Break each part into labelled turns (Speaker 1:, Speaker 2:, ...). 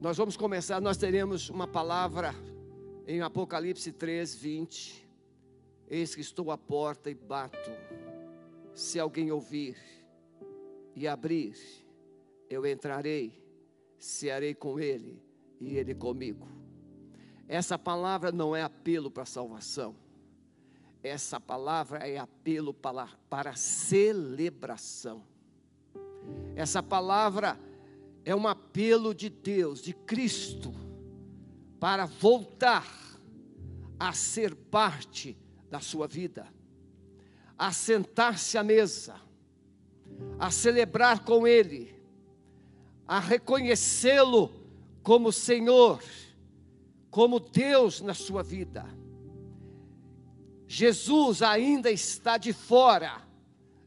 Speaker 1: Nós vamos começar, nós teremos uma palavra em Apocalipse 3, 20. Eis que estou à porta e bato. Se alguém ouvir e abrir, eu entrarei, cearei com ele e ele comigo. Essa palavra não é apelo para salvação. Essa palavra é apelo para, para celebração. Essa palavra é um apelo de Deus, de Cristo, para voltar a ser parte da sua vida, a sentar-se à mesa, a celebrar com Ele, a reconhecê-lo como Senhor, como Deus na sua vida. Jesus ainda está de fora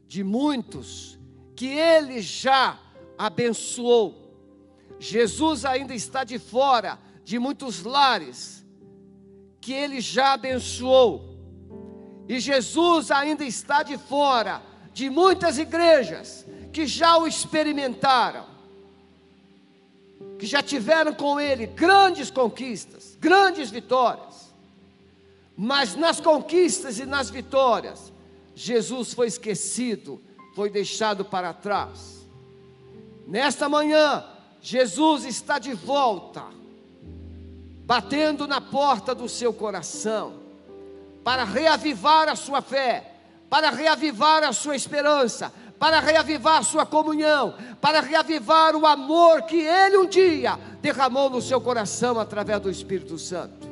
Speaker 1: de muitos que Ele já abençoou Jesus ainda está de fora de muitos lares que ele já abençoou. E Jesus ainda está de fora de muitas igrejas que já o experimentaram, que já tiveram com ele grandes conquistas, grandes vitórias. Mas nas conquistas e nas vitórias, Jesus foi esquecido, foi deixado para trás. Nesta manhã, Jesus está de volta, batendo na porta do seu coração, para reavivar a sua fé, para reavivar a sua esperança, para reavivar a sua comunhão, para reavivar o amor que Ele um dia derramou no seu coração através do Espírito Santo,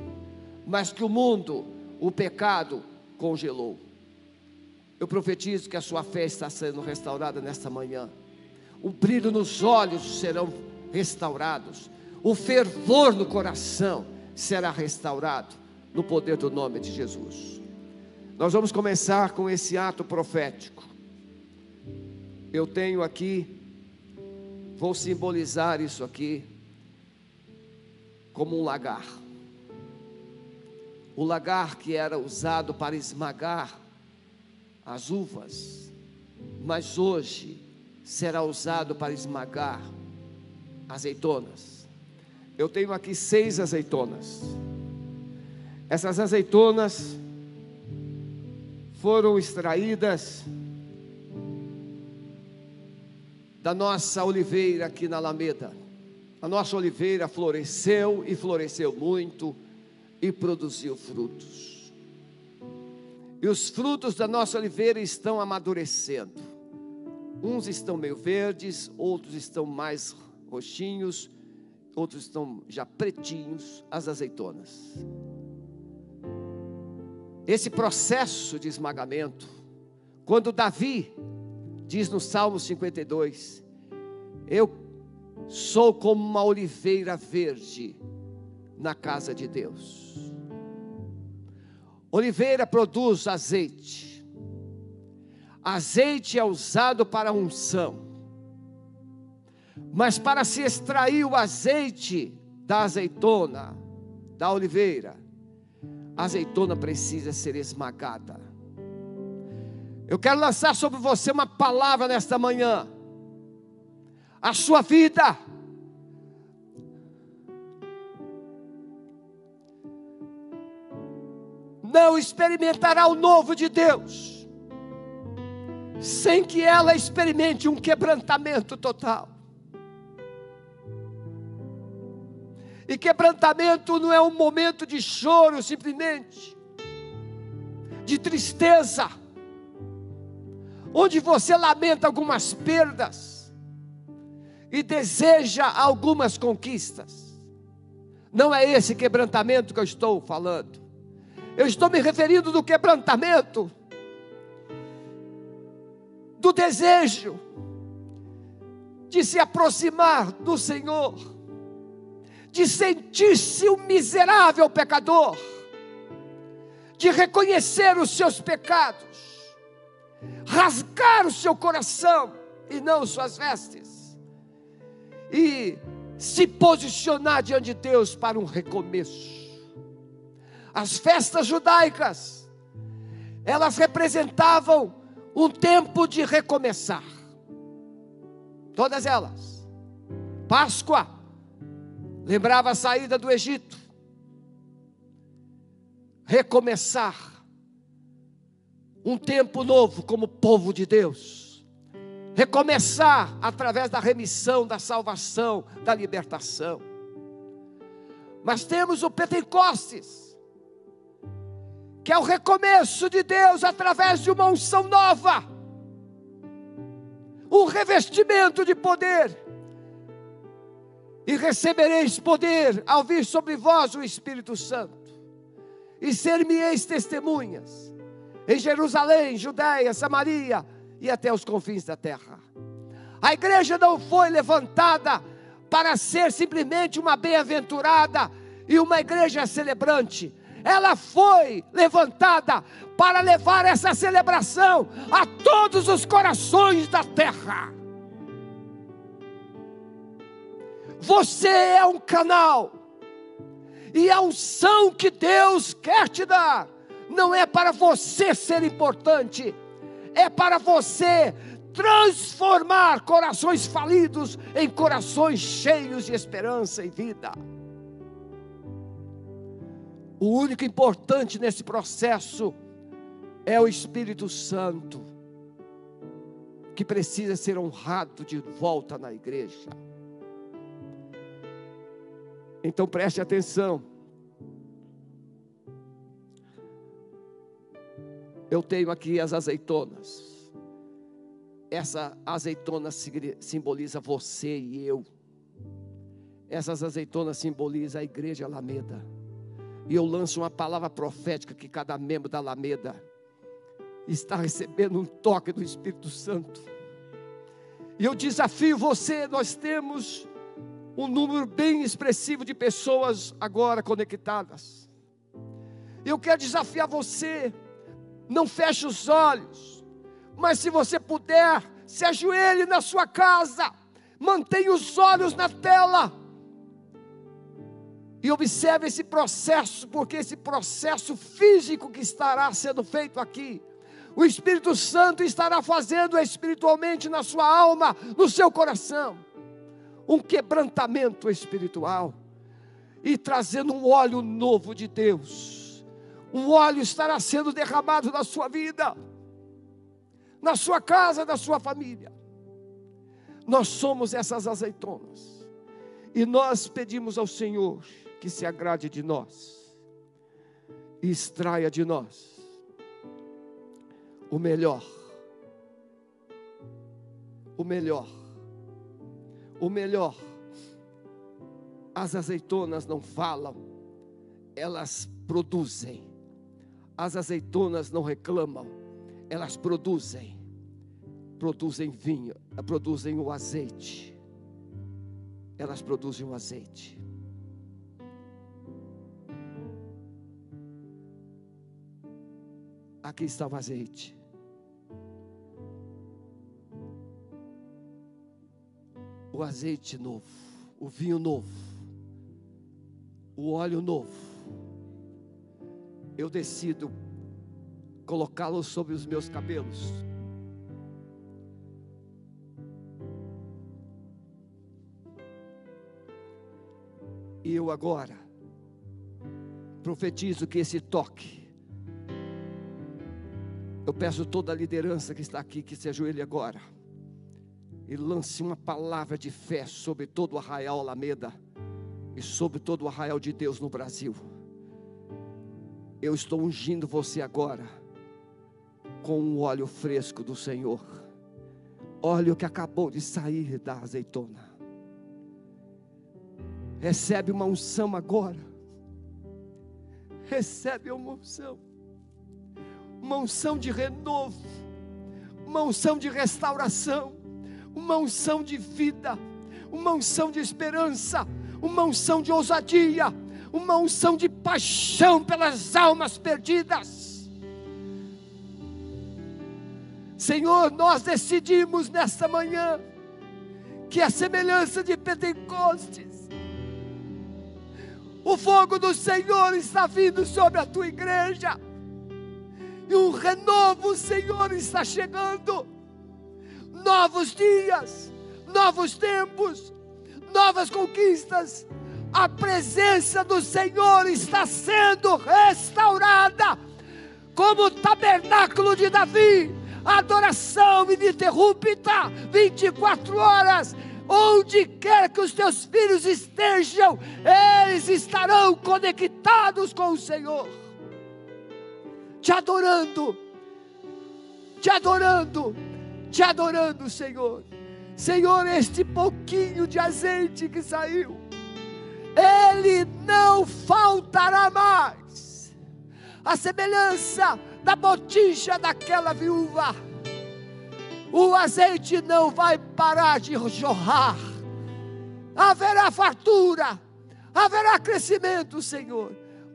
Speaker 1: mas que o mundo, o pecado, congelou. Eu profetizo que a sua fé está sendo restaurada nesta manhã. O brilho nos olhos serão restaurados. O fervor no coração será restaurado no poder do nome de Jesus. Nós vamos começar com esse ato profético. Eu tenho aqui, vou simbolizar isso aqui como um lagar. O lagar que era usado para esmagar as uvas, mas hoje será usado para esmagar azeitonas. Eu tenho aqui seis azeitonas. Essas azeitonas foram extraídas da nossa oliveira aqui na Alameda. A nossa oliveira floresceu e floresceu muito e produziu frutos. E os frutos da nossa oliveira estão amadurecendo. Uns estão meio verdes, outros estão mais roxinhos, outros estão já pretinhos, as azeitonas. Esse processo de esmagamento, quando Davi diz no Salmo 52, eu sou como uma oliveira verde na casa de Deus. Oliveira produz azeite. Azeite é usado para unção. Mas para se extrair o azeite da azeitona, da oliveira, a azeitona precisa ser esmagada. Eu quero lançar sobre você uma palavra nesta manhã. A sua vida não experimentará o novo de Deus, sem que ela experimente um quebrantamento total. E quebrantamento não é um momento de choro simplesmente, de tristeza, onde você lamenta algumas perdas e deseja algumas conquistas. Não é esse quebrantamento que eu estou falando. Eu estou me referindo do quebrantamento do desejo de se aproximar do Senhor de sentir-se um miserável pecador, de reconhecer os seus pecados, rasgar o seu coração e não suas vestes, e se posicionar diante de Deus para um recomeço. As festas judaicas, elas representavam um tempo de recomeçar, todas elas. Páscoa, Lembrava a saída do Egito. Recomeçar um tempo novo como povo de Deus. Recomeçar através da remissão, da salvação, da libertação. Mas temos o Pentecostes, que é o recomeço de Deus através de uma unção nova, um revestimento de poder. E recebereis poder ao vir sobre vós o Espírito Santo, e ser-me-eis testemunhas em Jerusalém, Judéia, Samaria e até os confins da terra. A igreja não foi levantada para ser simplesmente uma bem-aventurada e uma igreja celebrante. Ela foi levantada para levar essa celebração a todos os corações da terra. Você é um canal, e a unção que Deus quer te dar não é para você ser importante, é para você transformar corações falidos em corações cheios de esperança e vida. O único importante nesse processo é o Espírito Santo, que precisa ser honrado de volta na igreja. Então preste atenção. Eu tenho aqui as azeitonas. Essa azeitona simboliza você e eu. Essas azeitonas simbolizam a igreja Alameda. E eu lanço uma palavra profética que cada membro da Alameda está recebendo um toque do Espírito Santo. E eu desafio você, nós temos um número bem expressivo de pessoas agora conectadas. Eu quero desafiar você, não feche os olhos mas se você puder, se ajoelhe na sua casa, mantenha os olhos na tela. E observe esse processo, porque esse processo físico que estará sendo feito aqui, o Espírito Santo estará fazendo espiritualmente na sua alma, no seu coração, um quebrantamento espiritual e trazendo um óleo novo de Deus. Um óleo estará sendo derramado na sua vida na sua casa, na sua família. Nós somos essas azeitonas. E nós pedimos ao Senhor que se agrade de nós e extraia de nós o melhor. O melhor. O melhor. As azeitonas não falam, elas produzem. As azeitonas não reclamam, elas produzem, produzem vinho, produzem o azeite. Elas produzem o azeite. Aqui está o azeite. O azeite novo, o vinho novo, o óleo novo. Eu decido colocá-lo sobre os meus cabelos. E eu agora profetizo que esse toque, eu peço toda a liderança que está aqui que se ajoelhe agora e lance uma palavra de fé sobre todo o arraial Alameda e sobre todo o arraial de Deus no Brasil. Eu estou ungindo você agora com o óleo fresco do Senhor, óleo que acabou de sair da azeitona. Recebe uma unção agora. Recebe uma unção. Uma unção de renovo. Uma unção de restauração. Uma unção de vida. Uma unção de esperança. Uma unção de ousadia. Uma unção de paixão pelas almas perdidas Senhor, nós decidimos nesta manhã que a semelhança de Pentecostes, o fogo do Senhor está vindo sobre a tua igreja, e um renovo, Senhor, está chegando. Novos dias, novos tempos, novas conquistas,
Speaker 2: a presença do Senhor está sendo restaurada, como o tabernáculo de Davi, adoração ininterrupta, 24 horas, onde quer que os teus filhos estejam, eles estarão conectados com o Senhor, te adorando, te adorando, te adorando, Senhor. Senhor, este pouquinho de azeite que saiu, ele não faltará mais. A semelhança da botija daquela viúva, o azeite não vai parar de jorrar, haverá fartura, haverá crescimento, Senhor,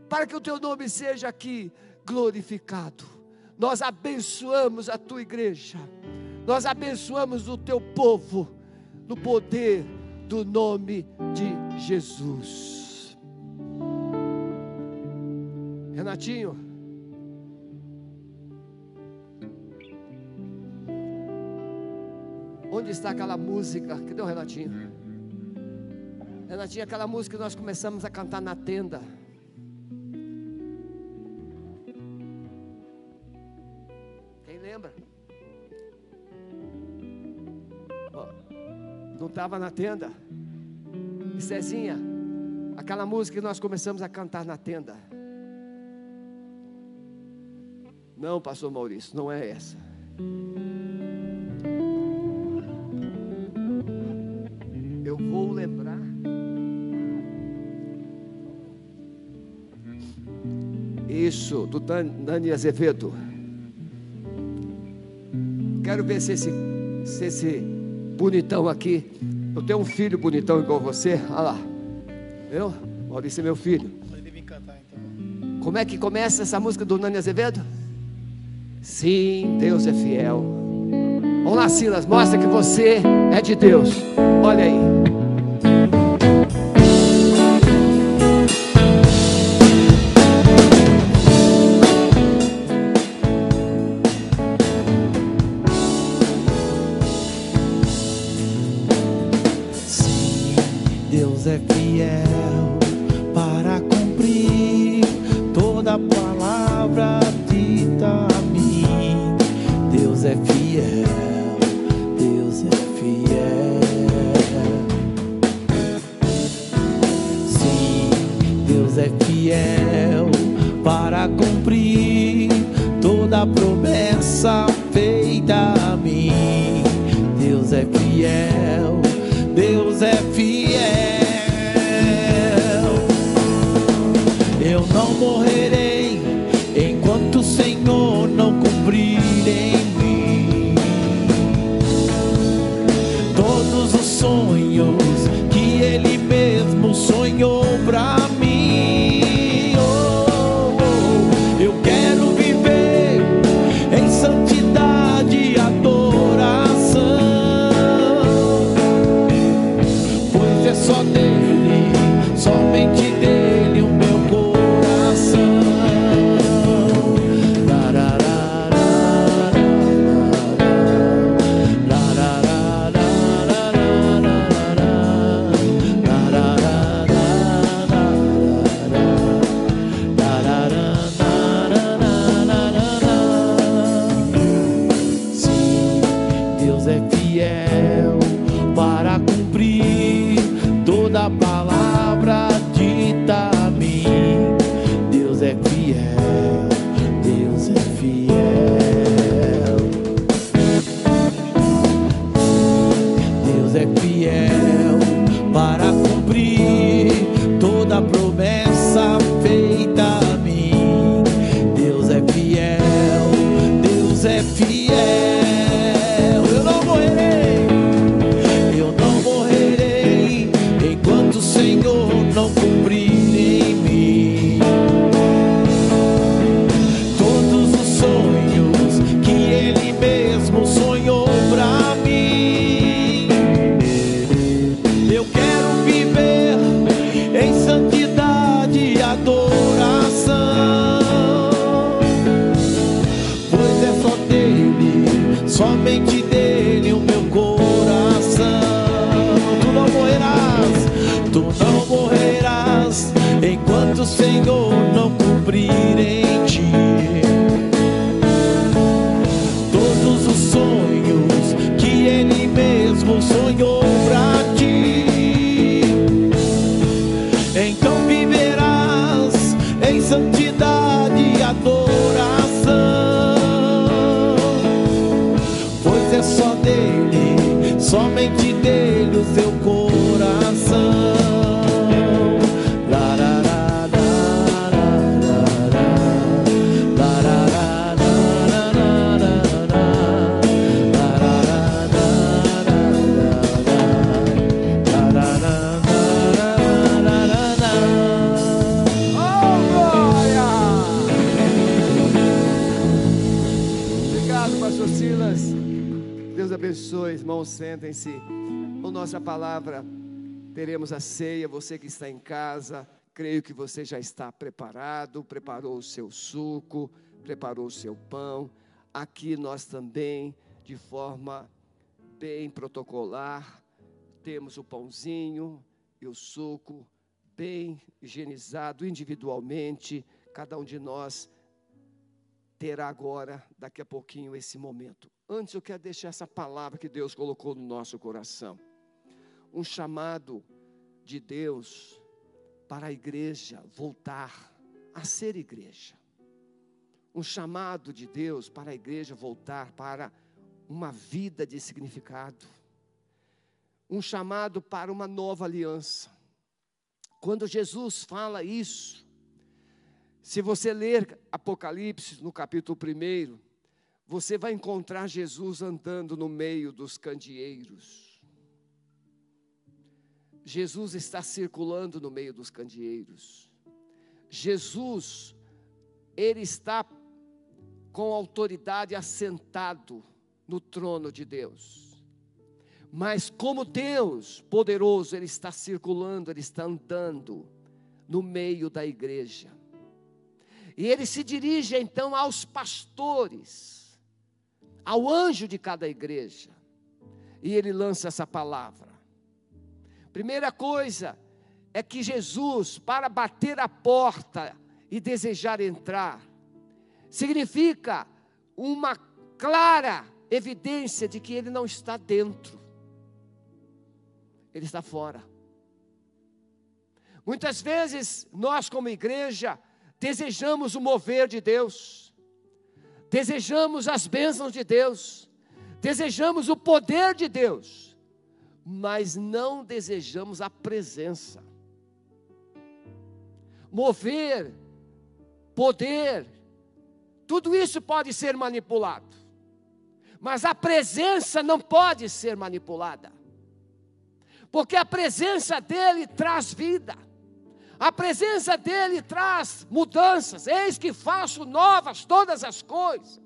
Speaker 2: para que o teu nome seja aqui glorificado. Nós abençoamos a tua igreja, nós abençoamos o teu povo, no poder do nome de Jesus. Renatinho. Onde está aquela música? Cadê o Renatinho? Renatinho, aquela música que nós começamos a cantar na tenda. Estava na tenda? E Cezinha, aquela música que nós começamos a cantar na tenda. Não, pastor Maurício, não é essa. Eu vou lembrar. Isso, do Dani Azevedo. Quero ver se esse, se esse bonitão aqui eu tenho um filho bonitão igual você. Olha lá. Viu? Maurício é meu filho. Cantar, então. Como é que começa essa música do Nani Azevedo? Sim, Deus é fiel. Vamos lá, Silas, mostra que você é de Deus. Olha aí. Senhor não cumprir em ti todos os sonhos que Ele mesmo sonhou pra ti. Então viverás em santidade e adoração, pois é só dele, somente
Speaker 1: sentem-se. Com nossa palavra, teremos a ceia. Você que está em casa, creio que você já está preparado, preparou o seu suco, preparou o seu pão. Aqui nós também, de forma bem protocolar, temos o pãozinho e o suco bem higienizado individualmente. Cada um de nós terá agora, daqui a pouquinho, esse momento. Antes eu quero deixar essa palavra que Deus colocou no nosso coração. Um chamado de Deus para a igreja voltar a ser igreja. Um chamado de Deus para a igreja voltar para uma vida de significado. Um chamado para uma nova aliança. Quando Jesus fala isso, se você ler Apocalipse no capítulo 1, você vai encontrar Jesus andando no meio dos candeeiros. Jesus está circulando no meio dos candeeiros. Jesus, ele está com autoridade assentado no trono de Deus. Mas como Deus poderoso, ele está circulando, ele está andando no meio da igreja. E ele se dirige então aos pastores, ao anjo de cada igreja. E ele lança essa palavra. Primeira coisa é que Jesus, para bater a porta e desejar entrar, significa uma clara evidência de que ele não está dentro, ele está fora. Muitas vezes nós, como igreja, desejamos o mover de Deus, desejamos as bênçãos de Deus, desejamos o poder de Deus, mas não desejamos a presença. Mover, poder, tudo isso pode ser manipulado, mas a presença não pode ser manipulada, porque a presença dele traz vida. A presença dele traz mudanças. Eis que faço novas todas as coisas.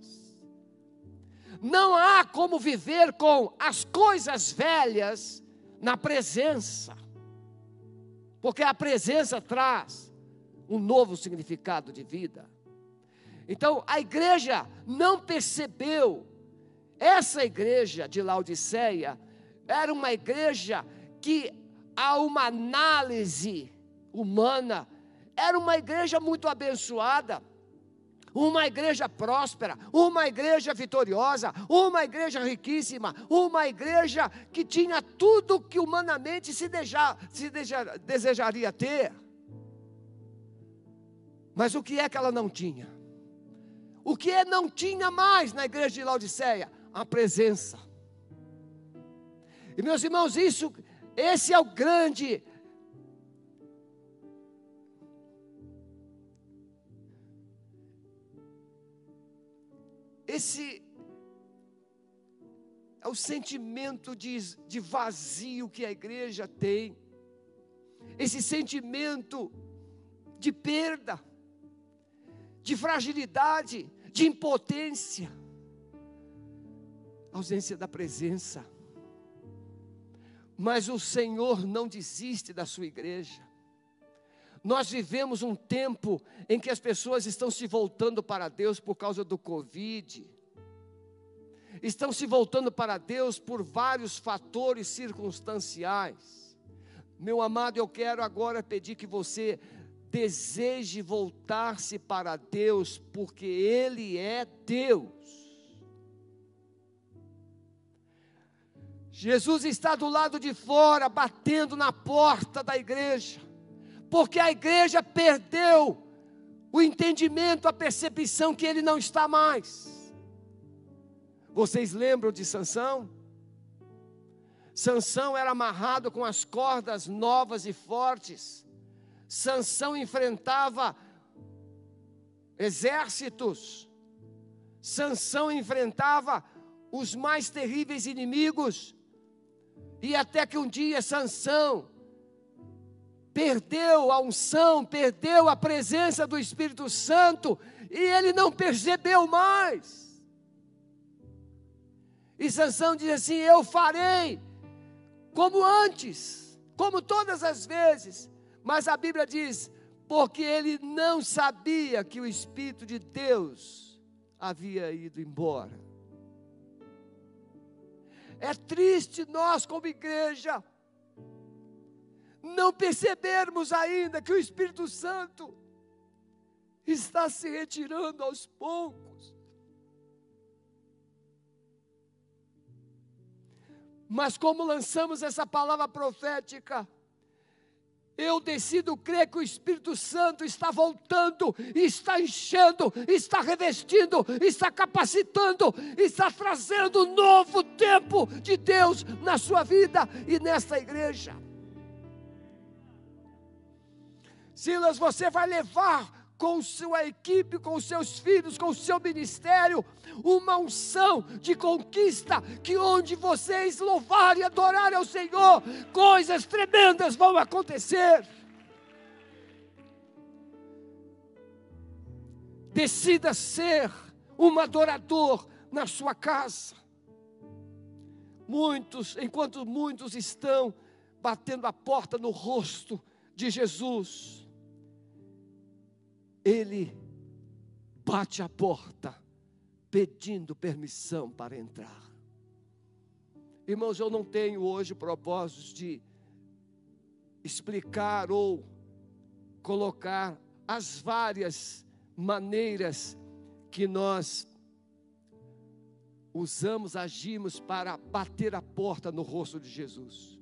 Speaker 1: Não há como viver com as coisas velhas na presença, porque a presença traz um novo significado de vida. Então, a igreja não percebeu, essa igreja de Laodiceia era uma igreja que, a uma análise humana, era uma igreja muito abençoada, uma igreja próspera, uma igreja vitoriosa, uma igreja riquíssima, uma igreja que tinha tudo que humanamente se, deja, se deja, desejaria ter. Mas o que é que ela não tinha? O que é não tinha mais na igreja de Laodiceia? A presença. E meus irmãos, isso, esse é o grande Esse é o sentimento de, de vazio que a igreja tem, esse sentimento de perda, de fragilidade, de impotência, ausência da presença. Mas o Senhor não desiste da sua igreja. Nós vivemos um tempo em que as pessoas estão se voltando para Deus por causa do Covid, estão se voltando para Deus por vários fatores circunstanciais. Meu amado, eu quero agora pedir que você deseje voltar-se para Deus, porque Ele é Deus. Jesus está do lado de fora, batendo na porta da igreja, porque a igreja perdeu o entendimento, a percepção que ele não está mais. Vocês lembram de Sansão? Sansão era amarrado com as cordas novas e fortes. Sansão enfrentava exércitos. Sansão enfrentava os mais terríveis inimigos. E até que um dia Sansão perdeu a unção, perdeu a presença do Espírito Santo e ele não percebeu mais. E Sansão diz assim: "Eu farei como antes, como todas as vezes". Mas a Bíblia diz: porque ele não sabia que o espírito de Deus havia ido embora. É triste nós, como igreja, não percebermos ainda que o Espírito Santo está se retirando aos poucos. Mas como lançamos essa palavra profética, eu decido crer que o Espírito Santo está voltando, está enchendo, está revestindo, está capacitando, está trazendo um novo tempo de Deus na sua vida e nesta igreja. Silas, você vai levar com sua equipe, com seus filhos, com seu ministério, uma unção de conquista, que onde vocês louvarem e adorarem ao Senhor, coisas tremendas vão acontecer. Decida ser um adorador na sua casa. Muitos, enquanto muitos estão batendo a porta no rosto de Jesus, ele bate a porta, pedindo permissão para entrar. Irmãos, eu não tenho hoje propósitos de explicar ou colocar as várias maneiras que nós usamos, agimos para bater a porta no rosto de Jesus.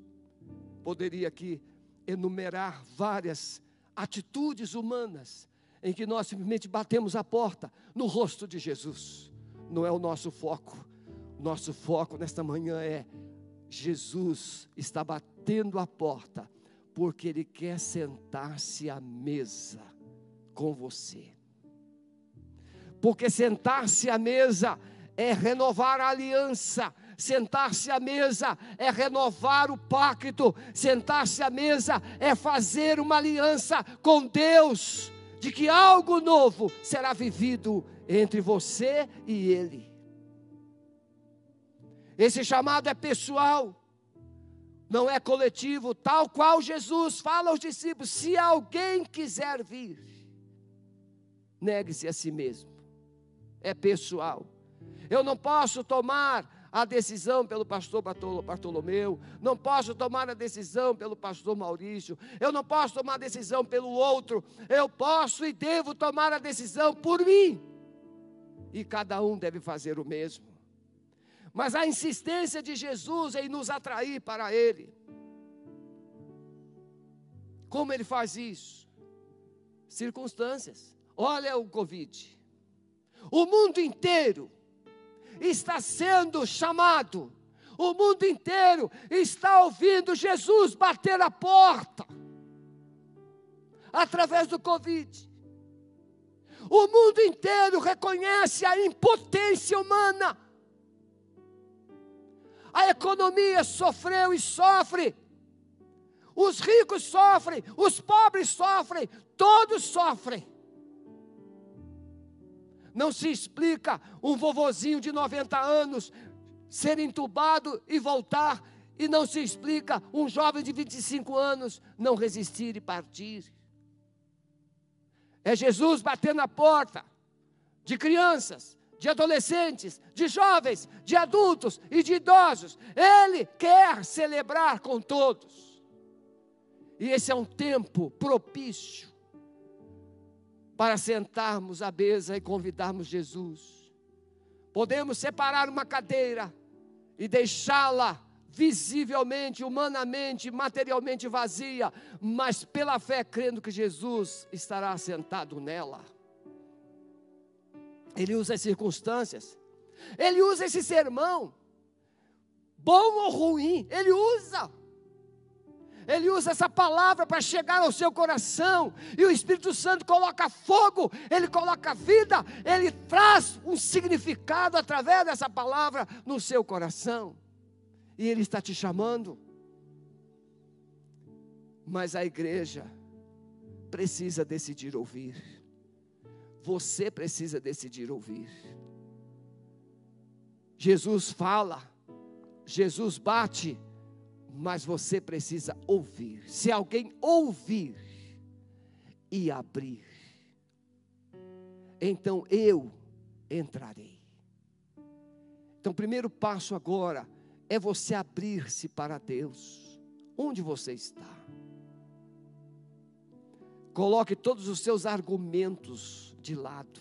Speaker 1: Poderia aqui enumerar várias atitudes humanas em que nós simplesmente batemos a porta no rosto de Jesus. Não é o nosso foco. Nosso foco nesta manhã é Jesus está batendo a porta porque ele quer sentar-se à mesa com você. Porque sentar-se à mesa é renovar a aliança, sentar-se à mesa é renovar o pacto, sentar-se à mesa é fazer uma aliança com Deus de que algo novo será vivido entre você e Ele. Esse chamado é pessoal, não é coletivo, tal qual Jesus fala aos discípulos: se alguém quiser vir, negue-se a si mesmo, é pessoal. Eu não posso tomar a decisão pelo pastor Bartolomeu, não posso tomar a decisão pelo pastor Maurício, eu não posso tomar a decisão pelo outro, eu posso e devo tomar a decisão por mim. E cada um deve fazer o mesmo. Mas a insistência de Jesus em nos atrair para Ele. Como Ele faz isso? Circunstâncias. Olha o Covid. O mundo inteiro está sendo chamado. O mundo inteiro está ouvindo Jesus bater a porta através do Covid. O mundo inteiro reconhece a impotência humana. A economia sofreu e sofre. Os ricos sofrem, os pobres sofrem, todos sofrem. Não se explica um vovozinho de 90 anos ser entubado e voltar, e não se explica um jovem de 25 anos não resistir e partir. É Jesus batendo na porta de crianças, de adolescentes, de jovens, de adultos e de idosos. Ele quer celebrar com todos. E esse é um tempo propício para sentarmos à mesa e convidarmos Jesus. Podemos separar uma cadeira e deixá-la visivelmente, humanamente, materialmente vazia, mas pela fé crendo que Jesus estará sentado nela. Ele usa as circunstâncias, ele usa esse sermão, bom ou ruim, ele usa. Ele usa essa palavra para chegar ao seu coração, e o Espírito Santo coloca fogo, ele coloca vida, ele traz um significado através dessa palavra no seu coração, e ele está te chamando. Mas a igreja precisa decidir ouvir, você precisa decidir ouvir. Jesus fala, Jesus bate, mas você precisa ouvir. Se alguém ouvir e abrir, então eu entrarei. Então, o primeiro passo agora é você abrir-se para Deus. Onde você está? Coloque todos os seus argumentos de lado,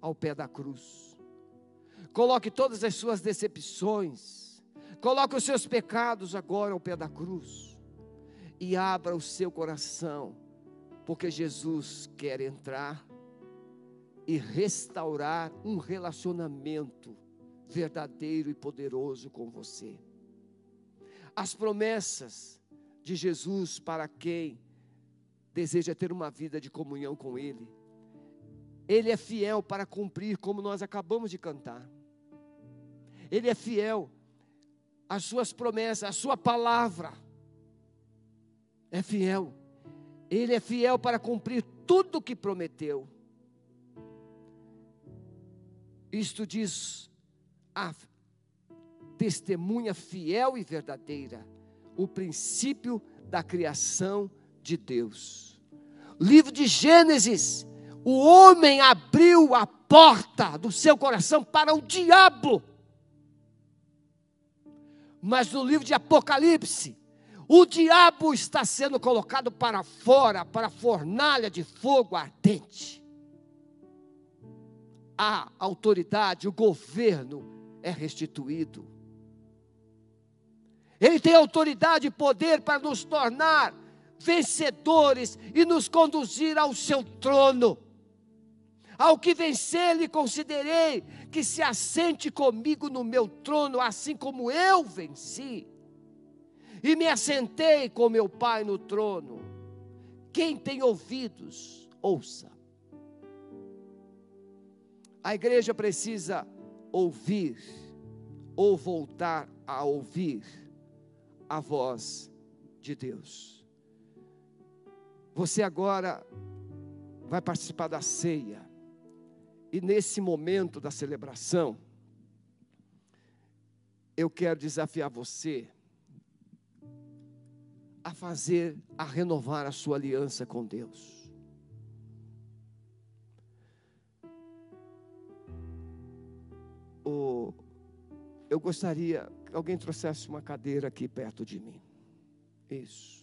Speaker 1: ao pé da cruz. Coloque todas as suas decepções Coloque os seus pecados agora ao pé da cruz e abra o seu coração, porque Jesus quer entrar e restaurar um relacionamento verdadeiro e poderoso com você. As promessas de Jesus para quem deseja ter uma vida de comunhão com Ele, Ele é fiel para cumprir, como nós acabamos de cantar. Ele é fiel as suas promessas, a sua palavra. É fiel. Ele é fiel para cumprir tudo o que prometeu. Isto diz a testemunha fiel e verdadeira, o princípio da criação de Deus. Livro de Gênesis, o homem abriu a porta do seu coração para o diabo. Mas no livro de Apocalipse, o diabo está sendo colocado para fora, para a fornalha de fogo ardente. A autoridade, o governo é restituído. Ele tem autoridade e poder para nos tornar vencedores e nos conduzir ao seu trono. Ao que vencer, lhe considerei que se assente comigo no meu trono, assim como eu venci. E me assentei com meu Pai no trono. Quem tem ouvidos, ouça. A igreja precisa ouvir, ou voltar a ouvir, a voz de Deus. Você agora vai participar da ceia. E nesse momento da celebração, eu quero desafiar você a fazer, a renovar a sua aliança com Deus. O, eu gostaria que alguém trouxesse uma cadeira aqui perto de mim. Isso.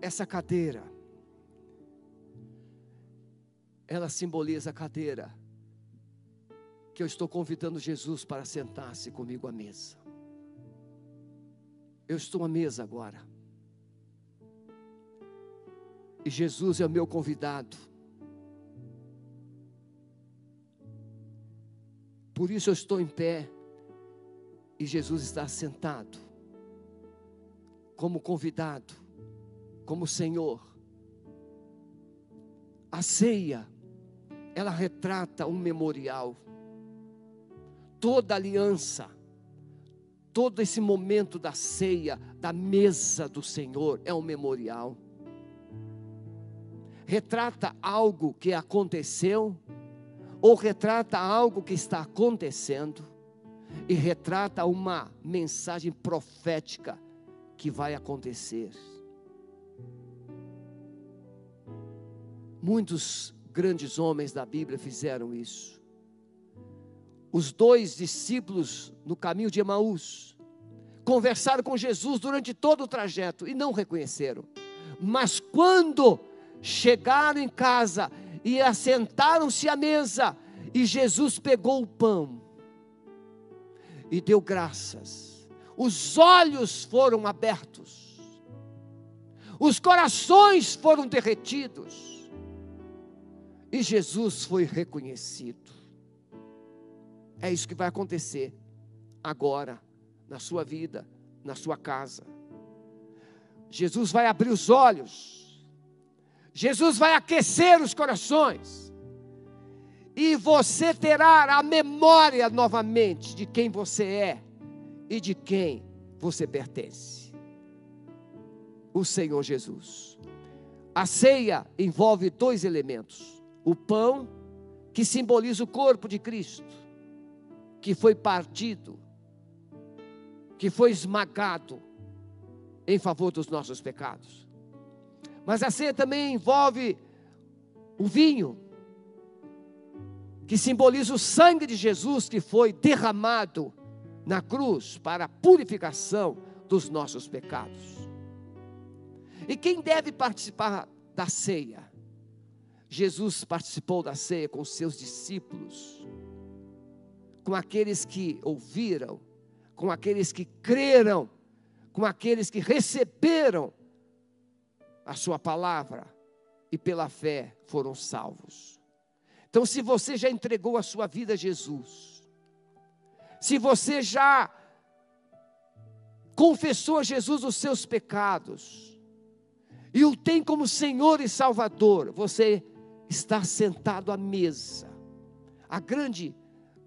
Speaker 1: Essa cadeira, ela simboliza a cadeira que eu estou convidando Jesus para sentar-se comigo à mesa. Eu estou à mesa agora. E Jesus é o meu convidado. Por isso eu estou em pé e Jesus está sentado como convidado como Senhor. A ceia, ela retrata um memorial. Toda aliança, todo esse momento da ceia, da mesa do Senhor, é um memorial. Retrata algo que aconteceu, ou retrata algo que está acontecendo, e retrata uma mensagem profética que vai acontecer. Muitos grandes homens da Bíblia fizeram isso. Os dois discípulos no caminho de Emaús conversaram com Jesus durante todo o trajeto e não reconheceram. Mas quando chegaram em casa e assentaram-se à mesa, e Jesus pegou o pão e deu graças, os olhos foram abertos, os corações foram derretidos, e Jesus foi reconhecido. É isso que vai acontecer agora, na sua vida, na sua casa. Jesus vai abrir os olhos, Jesus vai aquecer os corações, e você terá a memória novamente de quem você é e de quem você pertence. O Senhor Jesus. A ceia envolve dois elementos: o pão, que simboliza o corpo de Cristo, que foi partido, que foi esmagado em favor dos nossos pecados. Mas a ceia também envolve o vinho, que simboliza o sangue de Jesus que foi derramado na cruz para a purificação dos nossos pecados. E quem deve participar da ceia? Jesus participou da ceia com seus discípulos, com aqueles que ouviram, com aqueles que creram, com aqueles que receberam a sua palavra e pela fé foram salvos. Então, se você já entregou a sua vida a Jesus, se você já confessou a Jesus os seus pecados, e o tem como Senhor e Salvador, você está sentado à mesa, a grande,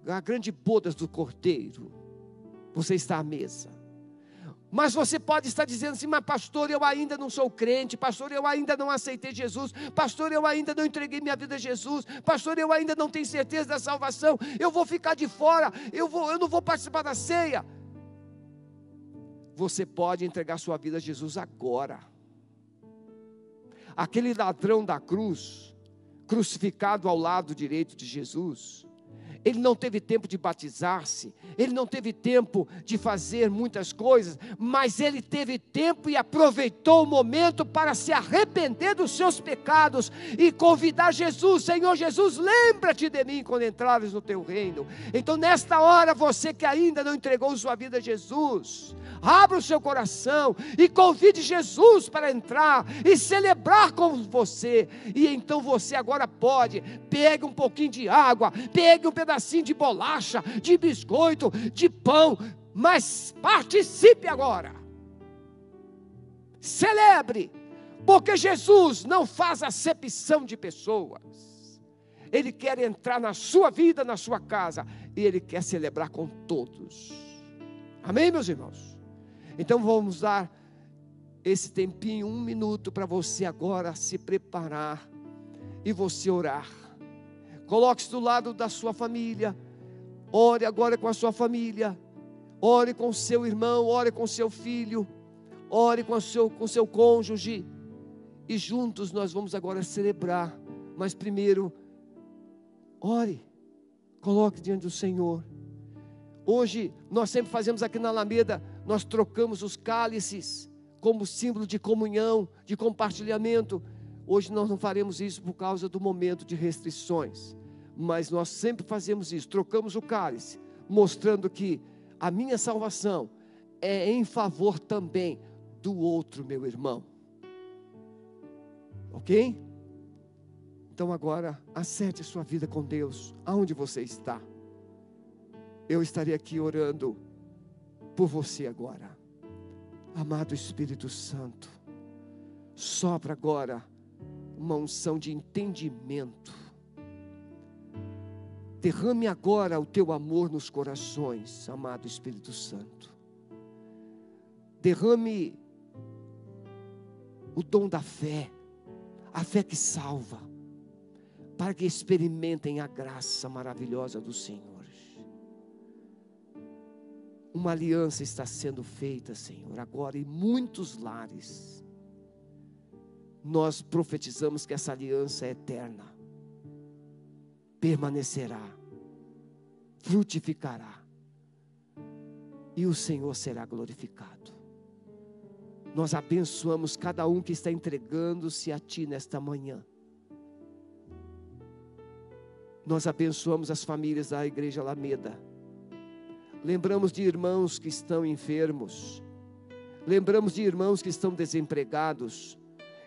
Speaker 1: a grande bodas do Cordeiro, você está à mesa. Mas você pode estar dizendo assim, mas pastor, eu ainda não sou crente, pastor, eu ainda não aceitei Jesus, pastor, eu ainda não entreguei minha vida a Jesus, pastor, eu ainda não tenho certeza da salvação, eu vou ficar de fora, eu, vou, eu não vou participar da ceia. Você pode entregar sua vida a Jesus agora. Aquele ladrão da cruz, crucificado ao lado direito de Jesus, ele não teve tempo de batizar-se, ele não teve tempo de fazer muitas coisas, mas ele teve tempo e aproveitou o momento para se arrepender dos seus pecados e convidar Jesus, Senhor Jesus, lembra-te de mim quando entrares no teu reino. Então, nesta hora, você que ainda não entregou sua vida a Jesus, abra o seu coração e convide Jesus para entrar e celebrar com você. E então você agora pode, pegue um pouquinho de água, pegue um pedacinho de bolacha, de biscoito, de pão, mas participe agora. Celebre, porque Jesus não faz acepção de pessoas. Ele quer entrar na sua vida, na sua casa, e ele quer celebrar com todos. Amém, meus irmãos? Então vamos dar esse tempinho, um minuto, para você agora se preparar e você orar. Coloque-se do lado da sua família. Ore agora com a sua família. Ore com seu irmão, ore com seu filho. Ore com o seu, com seu cônjuge. E juntos nós vamos agora celebrar. Mas primeiro, ore. Coloque diante do Senhor. Hoje nós sempre fazemos aqui na Alameda nós trocamos os cálices como símbolo de comunhão, de compartilhamento. Hoje nós não faremos isso por causa do momento de restrições, mas nós sempre fazemos isso, trocamos o cálice, mostrando que a minha salvação é em favor também do outro meu irmão. Ok? Então agora, acerte a sua vida com Deus, aonde você está. Eu estarei aqui orando por você agora. Amado Espírito Santo, sopra agora uma unção de entendimento. Derrame agora o teu amor nos corações, amado Espírito Santo. Derrame o dom da fé, a fé que salva, para que experimentem a graça maravilhosa do Senhor. Uma aliança está sendo feita, Senhor, agora em muitos lares. nós profetizamos que essa aliança é eterna, permanecerá, frutificará, e o Senhor será glorificado. Nós abençoamos cada um que está entregando-se a Ti nesta manhã. Nós abençoamos as famílias da Igreja Alameda. Lembramos de irmãos que estão enfermos. Lembramos de irmãos que estão desempregados.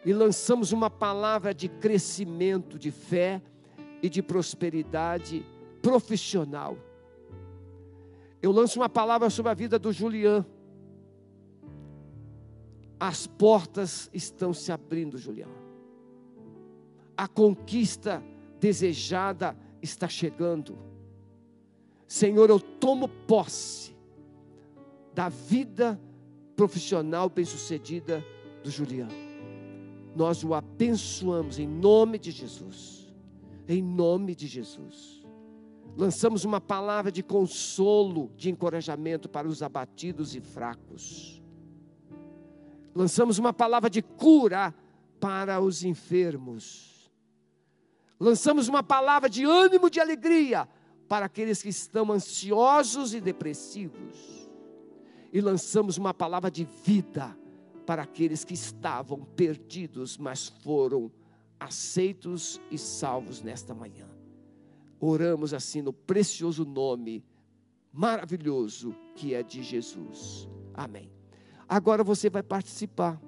Speaker 1: E lançamos uma palavra de crescimento, de fé e de prosperidade profissional. Eu lanço uma palavra sobre a vida do Julián. As portas estão se abrindo, Julião. A conquista desejada está chegando. Senhor, eu tomo posse da vida profissional bem-sucedida do Julião. Nós o abençoamos em nome de Jesus. Em nome de Jesus. Lançamos uma palavra de consolo, de encorajamento para os abatidos e fracos. Lançamos uma palavra de cura para os enfermos. Lançamos uma palavra de ânimo, de alegria para aqueles que estão ansiosos e depressivos. E lançamos uma palavra de vida para aqueles que estavam perdidos, mas foram aceitos e salvos nesta manhã. Oramos assim no precioso nome maravilhoso que é de Jesus. Amém. Agora você vai participar.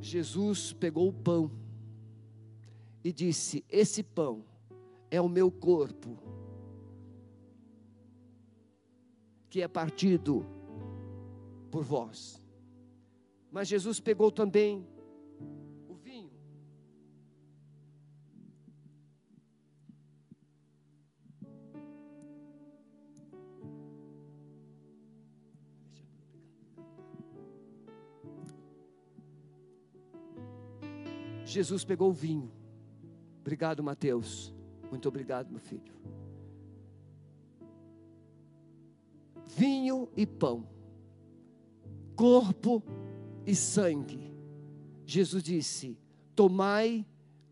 Speaker 1: Jesus pegou o pão e disse: Esse pão é o meu corpo, que é partido por vós. Mas Jesus pegou também Jesus pegou o vinho. Obrigado, Mateus. Muito obrigado, meu filho. Vinho e pão, corpo e sangue. Jesus disse: Tomai,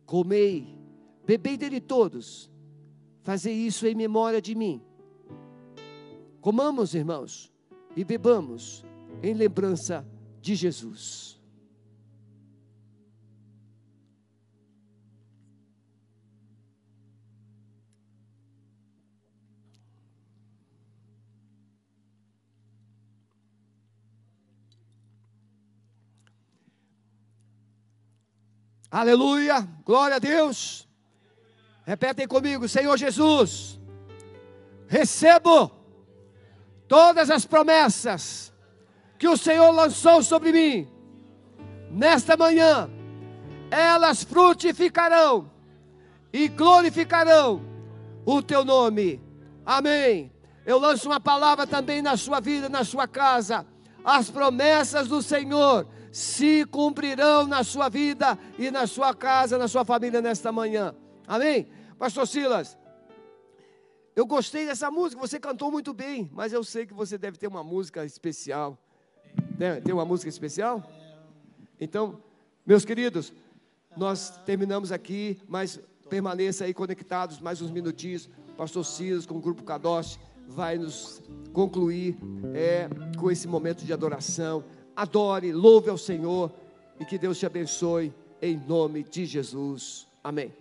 Speaker 1: comei, bebei dele todos, fazei isso em memória de mim. Comamos, irmãos, e bebamos em lembrança de Jesus. Aleluia, glória a Deus. Repetem comigo, Senhor Jesus, recebo todas as promessas que o Senhor lançou sobre mim. Nesta manhã, elas frutificarão e glorificarão o teu nome. Amém. Eu lanço uma palavra também na sua vida, na sua casa. As promessas do Senhor se cumprirão na sua vida e na sua casa, na sua família nesta manhã. Amém? Pastor Silas, eu gostei dessa música, você cantou muito bem, mas eu sei que você deve ter uma música especial. Né? Tem uma música especial? Então, meus queridos, nós terminamos aqui, mas permaneça aí conectados mais uns minutinhos. Pastor Silas com o grupo Kadosh vai nos concluir é, com esse momento de adoração adore, louve ao Senhor e que Deus te abençoe em nome de Jesus. Amém.